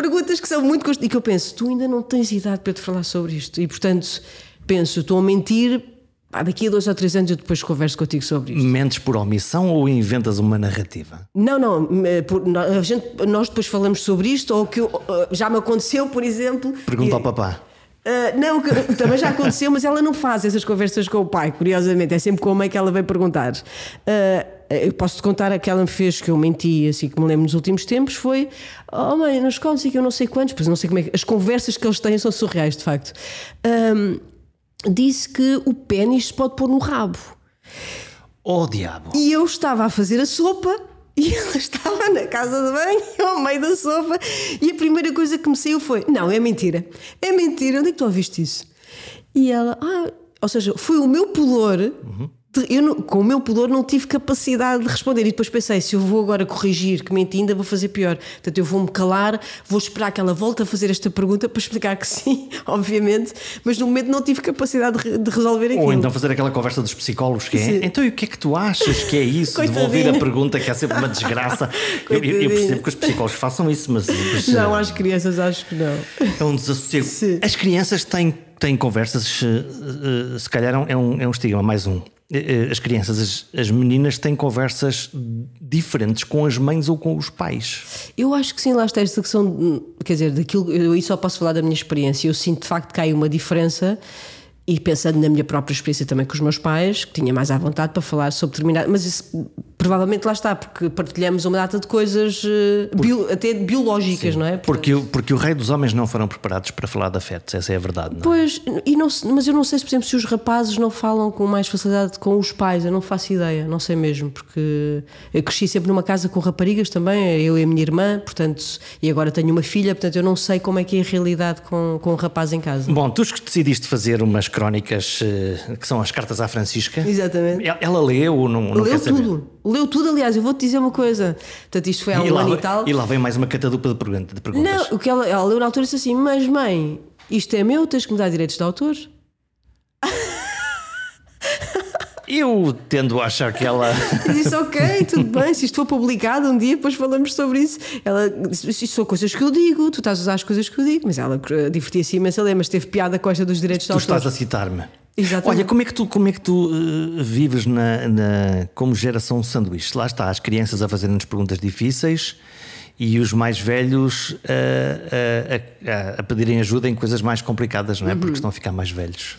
Perguntas que são muito e que eu penso, tu ainda não tens idade para te falar sobre isto. E portanto, penso, estou a mentir Pá, daqui a dois ou três anos eu depois converso contigo sobre isto. Mentes por omissão ou inventas uma narrativa? Não, não, eh, por- gente- nós depois falamos sobre isto, ou que eu- eh, já me aconteceu, por exemplo. Pergunta e- ao papá. Ah, não, que- também já aconteceu, mas ela não faz essas conversas com o pai, curiosamente. É sempre com a mãe que ela vem perguntar. Ah, eu posso-te contar a que fez que eu menti, assim que me lembro nos últimos tempos, foi: Oh mãe, nos contos e que eu não sei quantos, pois não sei como é que. As conversas que eles têm são surreais, de facto. Ahm, disse que o pênis se pode pôr no rabo. Oh diabo! E eu estava a fazer a sopa e ela estava na casa de banho, ao meio da sopa, e a primeira coisa que me saiu foi: Não, é mentira, é mentira, onde é que tu ouviste isso? E ela, ah, ou seja, foi o meu pudor. de- Eu não- com o meu pudor não tive capacidade de responder e depois pensei, se eu vou agora corrigir que menti ainda vou fazer pior portanto eu vou-me calar, vou esperar que ela volte a fazer esta pergunta para explicar que sim obviamente, mas no momento não tive capacidade de, re- de resolver aquilo Ou então fazer aquela conversa dos psicólogos que é então e o que é que tu achas que é isso? Devolver a pergunta que é sempre uma desgraça. eu, eu- percebo que os psicólogos façam isso, mas, mas, não, às crianças acho que não é um desassossego. Sim. As crianças têm, têm conversas, eh, eh, se calhar é um, é um estigma, mais um. Eh, As crianças, as, as meninas têm conversas diferentes com as mães ou com os pais. Eu acho que sim, lá está esta questão, de- quer dizer, daquilo, eu aí só posso falar da minha experiência. Eu sinto de facto que há uma diferença. E pensando na minha própria experiência também com os meus pais, que tinha mais à vontade para falar sobre determinado. Mas isso provavelmente lá está, porque partilhamos uma data de coisas eh, bio- até biológicas, não é? Porque, o- porque o rei dos homens não foram preparados para falar de afetos, essa é a verdade. Não é? Pois, e não, mas eu não sei, se, por exemplo, se os rapazes não falam com mais facilidade com os pais, eu não faço ideia, não sei mesmo, porque eu cresci sempre numa casa com raparigas também, eu e a minha irmã, portanto, e agora tenho uma filha, portanto eu não sei como é que é a realidade com, com o rapaz em casa. Bom, tu que decidiste fazer umas crónicas eh, que são as cartas à Francisca. Exatamente. Ela- Ela leu ou não, não Leu quer saber? Leu tudo, aliás, eu vou-te dizer uma coisa, portanto isto foi há E um ano e tal. e lá vem mais uma catadupa de, pergunta, de perguntas. Não, o que ela, ela leu na altura disse assim, mas mãe, isto é meu, tens que me dar direitos de autor. Eu tendo a achar que ela. Eu disse, ok, tudo bem, se isto for publicado um dia, depois falamos sobre isso. Ela disse, isto são coisas que eu digo, tu estás a usar as coisas que eu digo, mas ela eh, divertia-se imenso a ler, mas teve piada com esta dos direitos de Tu autor. estás a citar-me. Exatamente. Olha, como é que tu, como é que tu eh, vives na, na- como geração sanduíche? Lá está, as crianças a fazerem-nos perguntas difíceis e os mais velhos a, a- a- a pedirem ajuda em coisas mais complicadas, não é? Uhum. Porque estão a ficar mais velhos.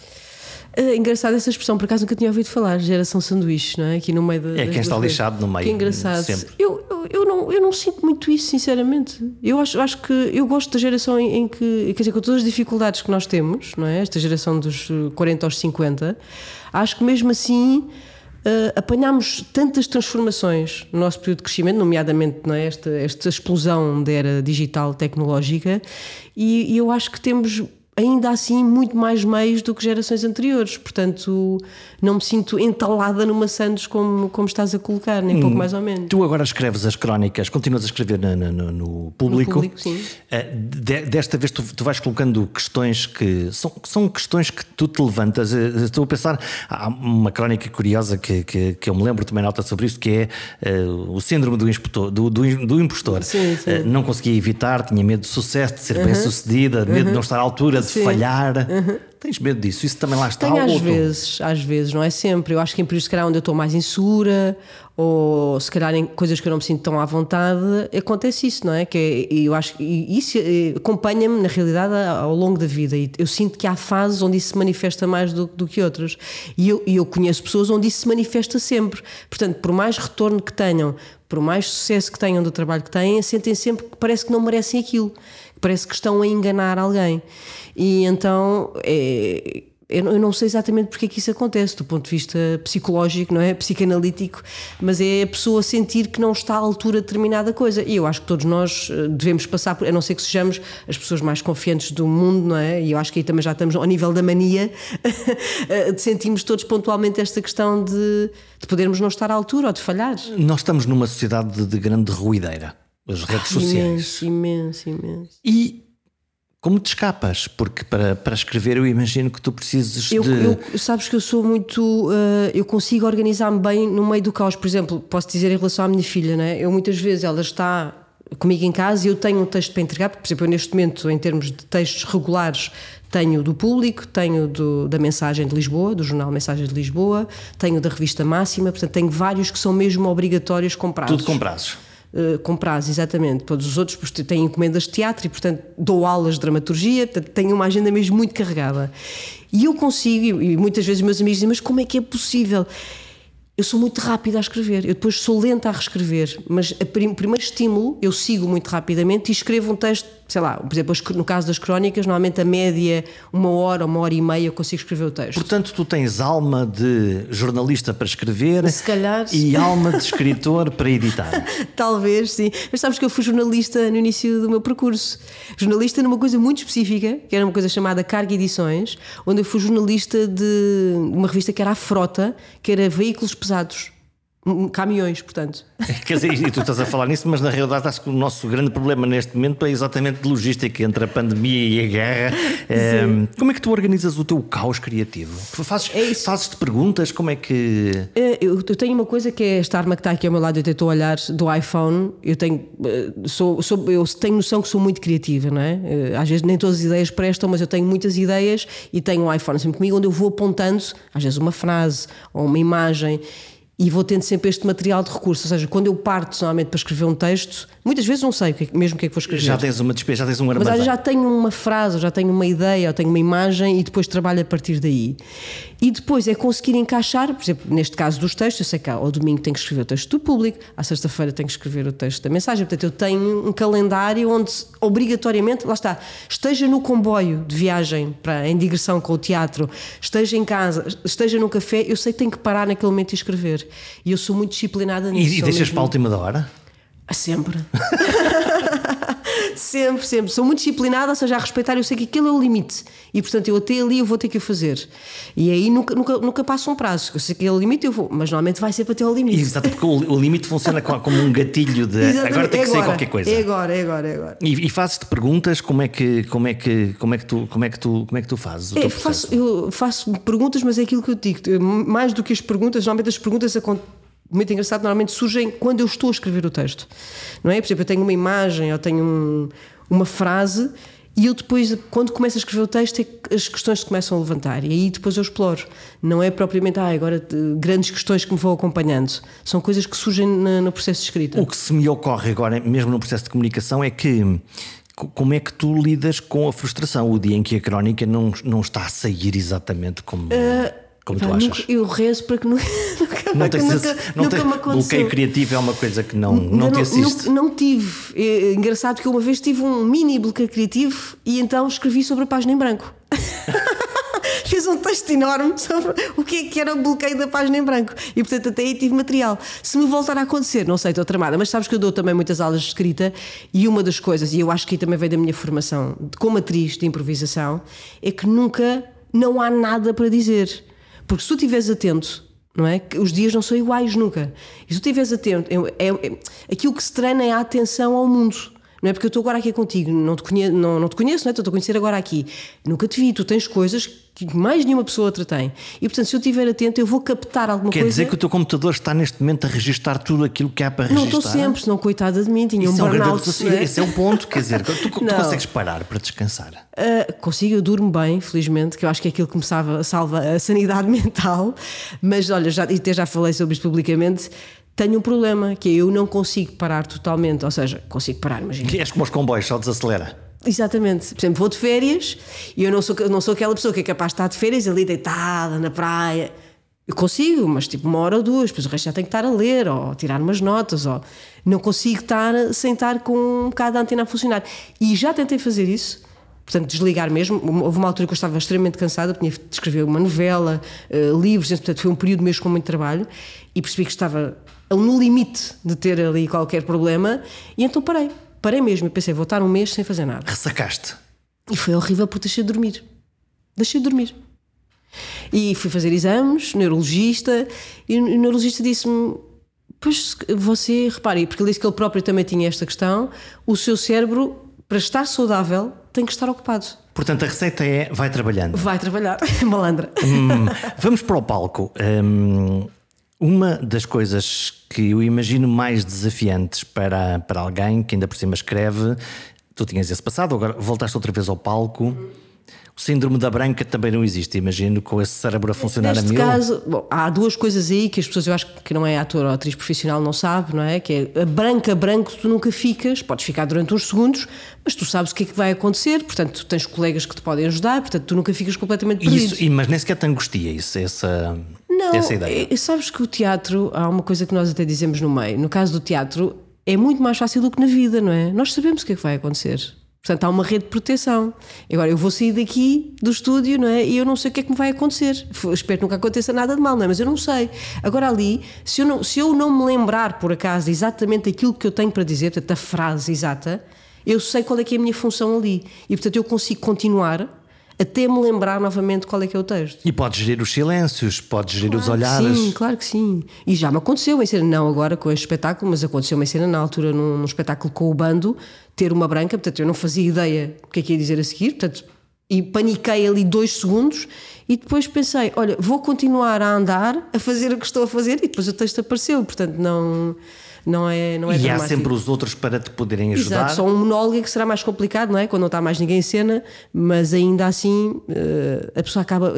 É engraçado essa expressão, por acaso nunca tinha ouvido falar, geração sanduíche, não é? Aqui no meio da. É quem está duas lixado no meio, Que engraçado. Eu, eu, eu, não, eu não sinto muito isso, sinceramente. Eu acho, acho que eu gosto da geração em, em que, quer dizer, com todas as dificuldades que nós temos, não é? Esta geração dos eh, 40 aos 50, acho que mesmo assim. eh, apanhámos tantas transformações no nosso período de crescimento, nomeadamente não é? esta, esta explosão da era digital tecnológica, e, e eu acho que temos ainda assim muito mais meios do que gerações anteriores. Portanto, não me sinto entalada numa Santos como, como estás a colocar, nem pouco mais ou menos. Tu agora escreves as crónicas, continuas a escrever na- no, no público. público, sim. Eh, de- desta vez tu, tu vais colocando questões que são, são questões que tu te levantas. Eh, Estou a pensar, há uma crónica curiosa que, que, que eu me lembro, também nota sobre isto, que é eh, o síndrome do, impostor, do, do, do impostor. Sim, sim. Eh, não conseguia evitar, tinha medo de sucesso, de ser bem sucedida, medo de não estar à altura, de Sim. falhar. Tens medo disso? Isso também lá está? Tenho às tu- vezes, às vezes, não é sempre. Eu acho que em períodos, se calhar, onde eu estou mais insegura, ou se calhar em coisas que eu não me sinto tão à vontade, acontece isso, não é? Que é- e eu acho que isso eh, acompanha-me, na realidade, ao longo da vida. E eu sinto que há fases onde isso se manifesta mais do, do que outras. E eu, eu conheço pessoas onde isso se manifesta sempre. Portanto, por mais retorno que tenham, por mais sucesso que tenham do trabalho que têm, sentem sempre que parece que não merecem aquilo. Parece que estão a enganar alguém. E então. É, eu não- sei exatamente porque é que isso acontece, do ponto de vista psicológico, não é? Psicanalítico, mas é a pessoa sentir que não está à altura de determinada coisa. E eu acho que todos nós eh, devemos passar por, a não ser que sejamos as pessoas mais confiantes do mundo, não é? E eu acho que aí também já estamos ao nível da mania, eh, sentimos todos pontualmente esta questão de, de podermos não estar à altura ou de falhar. Nós estamos numa sociedade de, de grande ruideira, as redes sociais. Imenso, imenso, imenso. E como te escapas? Porque para, para escrever eu imagino que tu precises Eu, de. eu- sabes que eu sou muito. eh, eu consigo organizar-me bem no meio do caos. Por exemplo, posso dizer em relação à minha filha, né? Eu muitas vezes ela está comigo em casa e eu tenho um texto para entregar, porque, por exemplo, eu neste momento, em termos de textos regulares, tenho do público, tenho do, da Mensagem de Lisboa, do jornal Mensagem de Lisboa, tenho da Revista Máxima, portanto, tenho vários que são mesmo obrigatórios com prazos. Tudo com prazos. Uh, com prazos, exatamente. Todos os outros têm encomendas de teatro e, portanto, dou aulas de dramaturgia, portanto, tenho uma agenda mesmo muito carregada. E eu consigo, e muitas vezes meus amigos dizem, mas como é que é possível? eu sou muito rápida a escrever, eu depois sou lenta a reescrever, mas o primeiro estímulo eu sigo muito rapidamente e escrevo um texto, sei lá, por exemplo, no caso das crónicas, normalmente a média, uma hora, uma hora e meia, eu consigo escrever o texto. Portanto, tu tens alma de jornalista para escrever calhar. e alma de escritor para editar. Talvez, sim. Mas sabes que eu fui jornalista no início do meu percurso. Jornalista numa coisa muito específica, que era uma coisa chamada Carga Edições, onde eu fui jornalista de uma revista que era a Frota, que era veículos pesados. Caminhões, portanto. Quer dizer, e tu estás a falar nisso, mas na realidade acho que o nosso grande problema neste momento é exatamente de logística entre a pandemia e a guerra. É, como é que tu organizas o teu caos criativo? Fazes, é fazes-te perguntas? Como é que. É, eu, tenho uma coisa que é esta arma que está aqui ao meu lado, eu a olhar do iPhone. Eu tenho, eh, sou, sou, eu tenho noção que sou muito criativa, não é? Eh, às vezes nem todas as ideias prestam, mas eu tenho muitas ideias e tenho um iPhone sempre comigo onde eu vou apontando, às vezes, uma frase ou uma imagem e vou tendo sempre este material de recurso. Ou seja, quando eu parto normalmente para escrever um texto, muitas vezes não sei o que, é mesmo o que é que vou escrever. Já tens uma despesa, já tens um armazém. Mas já tenho uma frase, já tenho uma ideia, eu tenho uma imagem e depois trabalho a partir daí. E depois é conseguir encaixar, por exemplo, neste caso dos textos, eu sei que ao domingo tenho que escrever o texto do público, à sexta-feira tenho que escrever o texto da mensagem. Portanto, eu tenho um calendário onde obrigatoriamente, lá está, esteja no comboio de viagem para, em digressão com o teatro, esteja em casa, esteja no café, eu sei que tenho que parar naquele momento e escrever. E eu sou muito disciplinada nisso. E, e deixas mesmo... para a última da hora? Sempre. sempre, sempre. Sou muito disciplinada, ou seja, a respeitar, eu sei que aquele é o limite. E portanto, eu até ali eu vou ter que o fazer. E aí nunca, nunca, nunca passo um prazo. Eu sei que é o limite, eu vou. Mas normalmente vai ser para ter o limite. Exato, porque o, o limite funciona como um gatilho de Exatamente. agora tem que é ser qualquer coisa. É agora, é agora, é agora. E, e fazes-te perguntas como é que como é que como é que tu como é que tu como é que tu fazes? É, faço, eu faço perguntas, mas é aquilo que eu digo. Mais do que as perguntas, normalmente as perguntas acontecem muito engraçado, normalmente surgem quando eu estou a escrever o texto. Não é? Por exemplo, eu tenho uma imagem ou tenho um, uma frase e eu depois, quando começo a escrever o texto, é as questões se começam a levantar. E aí depois eu exploro. Não é propriamente, ah, agora grandes questões que me vão acompanhando. São coisas que surgem na, no processo de escrita. O que se me ocorre agora, mesmo no processo de comunicação, é que como é que tu lidas com a frustração o dia em que a crónica não, não está a sair exatamente como. Uh como Pá, tu achas? Nunca, eu rezo para que nunca, não tens nunca, não nunca me aconteceu. Bloqueio criativo é uma coisa que não, não, não te assiste. Não, não tive. É engraçado que uma vez tive um mini bloqueio criativo e então escrevi sobre a página em branco. Fiz um texto enorme sobre o que, é que era o bloqueio da página em branco. E portanto até aí tive material. Se me voltar a acontecer, não sei, estou tramada, mas sabes que eu dou também muitas aulas de escrita e uma das coisas, e eu acho que também veio da minha formação como atriz de improvisação, é que nunca não há nada para dizer porque se tu estiveres atento, não é? Os dias não são iguais nunca. E se tu estiveres atento, é, é, é, aquilo que se treina é a atenção ao mundo. Não é porque eu estou agora aqui contigo, não te conheço, não, não te conheço, não é? estou a conhecer agora aqui. Nunca te vi, tu tens coisas que mais nenhuma pessoa outra tem. E portanto, se eu estiver atento, eu vou captar alguma Quer coisa. Quer dizer que o teu computador está neste momento a registrar tudo aquilo que há para registrar? Não estou sempre, senão coitada de mim, tinha Isso um burnout. É um esse é o ponto, quer dizer, tu, tu consegues parar para descansar? Uh, consigo, eu durmo bem, felizmente, que eu acho que é aquilo que me salva, salva a sanidade mental. Mas olha, já, até já falei sobre isto publicamente tenho um problema, que é eu não consigo parar totalmente, ou seja, consigo parar, imagina. Que és como os comboios, só desacelera. Exatamente. Por exemplo, vou de férias e eu não sou, não sou aquela pessoa que é capaz de estar de férias ali deitada na praia. Eu consigo, mas tipo uma hora ou duas, depois o resto já tenho que estar a ler ou a tirar umas notas. Ou... Não consigo estar sem estar com um bocado da antena a funcionar. E já tentei fazer isso, portanto, desligar mesmo. Houve uma altura que eu estava extremamente cansada, tinha de escrever uma novela, uh, livros, portanto, foi um período mesmo com muito trabalho e percebi que estava no limite de ter ali qualquer problema, e então parei. Parei mesmo e pensei, vou estar um mês sem fazer nada. Ressacaste. E foi horrível porque deixei de dormir. Deixei de dormir. E fui fazer exames, neurologista, e o neurologista disse-me: Pois você, repare, porque ele disse que ele próprio também tinha esta questão, o seu cérebro, para estar saudável, tem que estar ocupado. Portanto, a receita é vai trabalhando. Vai trabalhar, malandra. Hum, vamos para o palco. Hum, Uma das coisas que eu imagino mais desafiantes para, para alguém que ainda por cima escreve, tu tinhas esse passado, agora voltaste outra vez ao palco. Síndrome da branca também não existe, imagino, com esse cérebro a funcionar Neste a mil. caso, bom, há duas coisas aí que as pessoas, eu acho que não é ator ou atriz profissional, não sabe, não é? Que é a branca, branco, tu nunca ficas, podes ficar durante uns segundos, mas tu sabes o que é que vai acontecer, portanto, tu tens colegas que te podem ajudar, portanto, tu nunca ficas completamente perdido. Isso, mas nem sequer te angustia isso, essa, Não, essa ideia. é- sabes que o teatro, há uma coisa que nós até dizemos no meio, no caso do teatro, é muito mais fácil do que na vida, não é? Nós sabemos o que é que vai acontecer. Portanto, há uma rede de proteção. Agora, eu vou sair daqui do estúdio, não é? E eu não sei o que é que me vai acontecer. Espero que nunca aconteça nada de mal, não é? Mas eu não sei. Agora, ali, se eu não, se eu não me lembrar, por acaso, exatamente aquilo que eu tenho para dizer, portanto, a frase exata, eu sei qual é que é a minha função ali. E, portanto, eu consigo continuar até me lembrar novamente qual é que é o texto. E podes gerir os silêncios, podes gerir os Claro que olhares. Sim, claro que sim. E já me aconteceu em cena, não agora com este espetáculo, mas aconteceu em cena na altura num, num espetáculo com o bando, ter uma branca, portanto eu não fazia ideia o que é que ia dizer a seguir, portanto, e paniquei ali dois segundos e depois pensei, olha, vou continuar a andar, a fazer o que estou a fazer e depois o texto apareceu, portanto não, não é, não é E há dramático. sempre os outros para te poderem ajudar. Exato, só um monólogo é que será mais complicado, não é? Quando não está mais ninguém em cena, mas ainda assim eh, a pessoa acaba.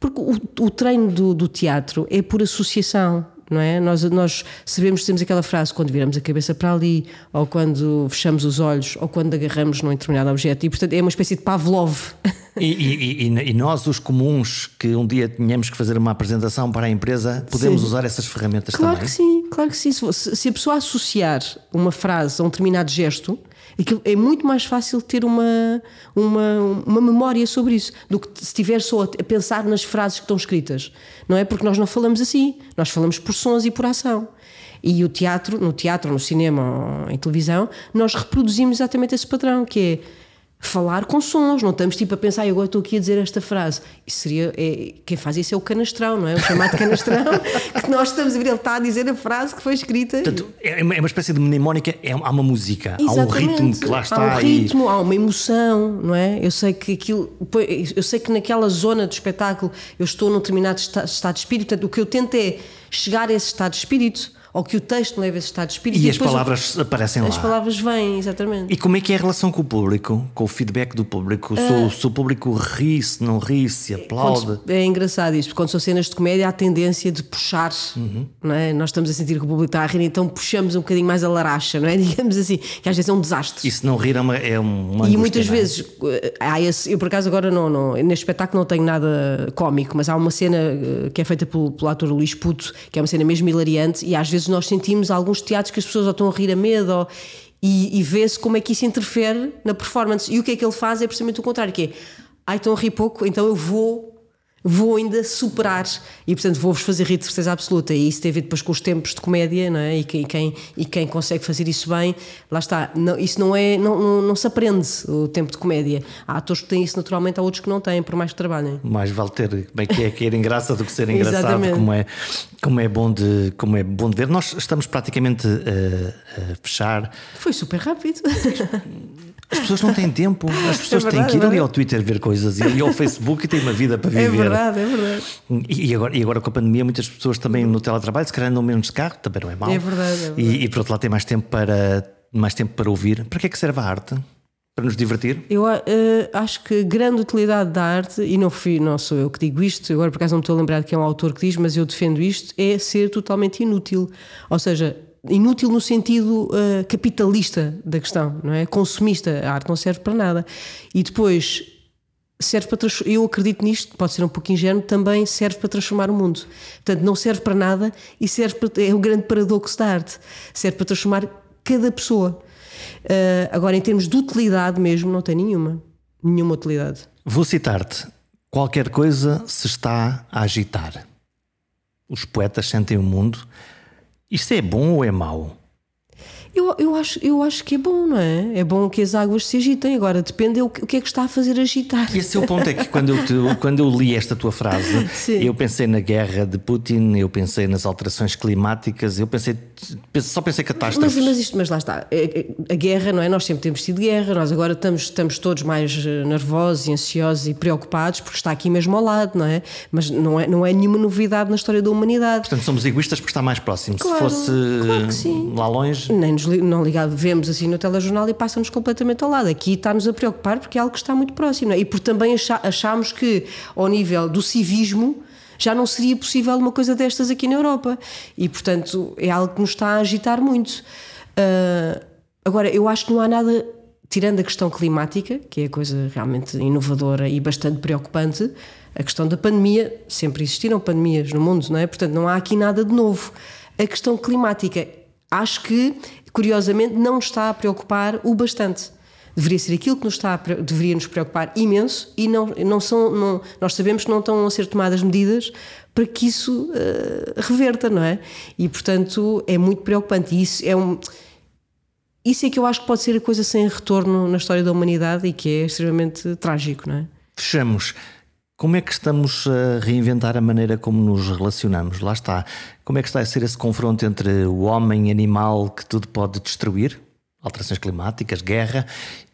Porque o, o treino do, do teatro é por associação. Não é? nós, nós sabemos, temos aquela frase quando viramos a cabeça para ali, ou quando fechamos os olhos, ou quando agarramos num determinado objeto, e portanto é uma espécie de Pavlov. E, e- e- nós, os comuns, que um dia tínhamos que fazer uma apresentação para a empresa, podemos Sim. usar essas ferramentas Claro também. que sim, claro que sim. Se, a pessoa associar uma frase a um determinado gesto, é muito mais fácil ter uma, uma, uma memória sobre isso do que se estiver só a, pensar nas frases que estão escritas. Não é? Porque nós não falamos assim, nós falamos por sons e por ação. E o teatro, no teatro, no cinema em televisão, nós reproduzimos exatamente esse padrão, que é falar com sons, não estamos tipo a pensar, "Ai, agora estou aqui a dizer esta frase. Isso seria, é- quem faz isso é o canastrão, não é? O chamado canastrão, que nós estamos a ver, ele está a dizer a frase que foi escrita. Portanto, é uma é uma espécie de mnemónica, é, há uma música, há um Exatamente. ritmo que lá está. Há um e- ritmo, há uma emoção, não é? Eu sei que aquilo. Eu sei que naquela zona do espetáculo eu estou num determinado esta- estado de espírito. Portanto, o que eu tento é chegar a esse estado de espírito, ou que o texto me leve a esse estado de espírito. E as depois eu- palavras aparecem lá. As palavras vêm, exatamente. E como é que é a relação com o público, com o feedback do público? Se, Ah. o, se o público ri, se não ri, se aplaude. É engraçado isso, porque quando são cenas de comédia há a tendência de puxar, não é? Nós estamos a sentir que o público está a rir, então puxamos um bocadinho mais a laracha, não é? Digamos assim, que às vezes é um desastre. E se não rir é uma, é uma E muitas é? vezes, eh, há esse, eu por acaso agora não, não, neste espetáculo não tenho nada cómico, mas há uma cena eh, que é feita pelo, pelo ator Luís Puto, que é uma cena mesmo hilariante, e às vezes nós sentimos alguns teatros que as pessoas ou estão a rir a medo, ou- e, e vê-se como é que isso interfere na performance. E o que é que ele faz é precisamente o contrário, que é, ai, estão a rir pouco, então eu vou. Vou ainda superar e, portanto, vou-vos fazer rir de certeza absoluta. E isso tem a ver depois com os tempos de comédia, não é? E quem, quem, e quem consegue fazer isso bem, lá está. Não, isso não é. Não, não, não se aprende o tempo de comédia. Há atores que têm isso naturalmente, há outros que não têm, por mais que trabalhem. Mais vale ter como é que é cair em graça do que ser engraçado, como é, como, é bom de, como é bom de ver. Nós estamos praticamente eh, a fechar. Foi super rápido. As pessoas não têm tempo, as pessoas têm verdade, que ir é ali verdade. ao Twitter ver coisas e ao Facebook e têm uma vida para É viver. verdade, é verdade. E, e agora, e agora com a pandemia, muitas pessoas também no teletrabalho, se calhar andam menos de carro, também não é mau. É verdade, é verdade. E, e por outro lado, tem mais tempo para, mais tempo para ouvir. Para que é que serve a arte? Para nos divertir? Eu eh, acho que a grande utilidade da arte, e não, fui, não sou eu que digo isto, agora por acaso não me estou a lembrar de quem é um autor que diz, mas eu defendo isto, é ser totalmente inútil. Ou seja, inútil no sentido eh, capitalista da questão, não é? Consumista. A arte não serve para nada. E depois serve para eu acredito nisto, pode ser um pouco ingênuo, também serve para transformar o mundo. Portanto, não serve para nada e serve para, é o grande paradoxo da arte. Serve para transformar cada pessoa. Uh, agora, em termos de utilidade mesmo, não tem nenhuma. Nenhuma utilidade. Vou citar-te. Qualquer coisa se está a agitar. Os poetas sentem o mundo. Isto é bom ou é mau? Eu, eu, acho, eu acho que é bom, não é? É bom que as águas se agitem. Agora depende o que, o que é que está a fazer agitar. E esse é o ponto, é que quando eu, te, quando eu li esta tua frase, Sim. eu pensei na guerra de Putin, eu pensei nas alterações climáticas, eu pensei, só pensei Mas, catástrofes. mas, isto, mas lá está, É- é- a guerra, não é? Nós sempre temos tido guerra, nós agora estamos, estamos todos mais eh, nervosos e ansiosos e preocupados porque está aqui mesmo ao lado, não é? Mas não é, não é nenhuma novidade na história da humanidade. Portanto, somos egoístas porque está mais próximo. Claro, Se fosse claro que sim. lá longe, Nem nos não ligado, vemos assim no telejornal e passa-nos completamente ao lado. Aqui está-nos a preocupar porque é algo que está muito próximo. é? E porque também acha- achamos que, ao nível do civismo, já não seria possível uma coisa destas aqui na Europa. E, portanto, é algo que nos está a agitar muito. Ah, agora, eu acho que não há nada, tirando a questão climática, que é a coisa realmente inovadora e bastante preocupante, a questão da pandemia, sempre existiram pandemias no mundo, não é? Portanto, não há aqui nada de novo. A questão climática, acho que, curiosamente, não está a preocupar o bastante. Deveria ser aquilo que nos está a, deveria nos preocupar imenso e não, não são, não- nós sabemos que não estão a ser tomadas medidas para que isso eh, reverta, não é? E, portanto, é muito preocupante. E isso é um. Isso é que eu acho que pode ser a coisa sem retorno na história da humanidade e que é extremamente trágico, não é? fechamos. Como é que estamos a reinventar a maneira como nos relacionamos? Lá está. Como é que está a ser esse confronto entre o homem animal que tudo pode destruir? Alterações climáticas, guerra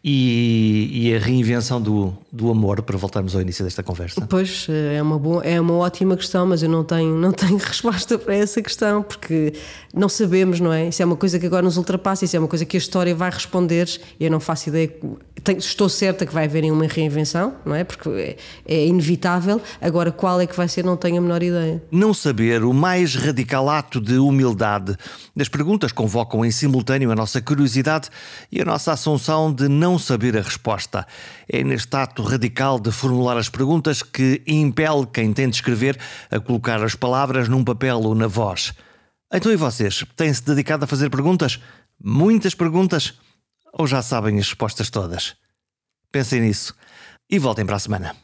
e, e a reinvenção do, do amor, para voltarmos ao início desta conversa. Pois, é uma, boa, é uma ótima questão, mas eu não tenho, não tenho resposta para essa questão, porque não sabemos, não é? Isso é uma coisa que agora nos ultrapassa, isso é uma coisa que a história vai responder, e eu não faço ideia. Tenho, estou certa que vai haver uma reinvenção, não é? Porque é, é inevitável. Agora, qual é que vai ser, não tenho a menor ideia. Não saber o mais radical ato de humildade. As perguntas convocam em simultâneo a nossa curiosidade e a nossa assunção de não saber a resposta. É neste ato radical de formular as perguntas que impele quem de escrever a colocar as palavras num papel ou na voz. Então e vocês? Têm-se dedicado a fazer perguntas? Muitas perguntas? Ou já sabem as respostas todas? Pensem nisso e voltem para a semana.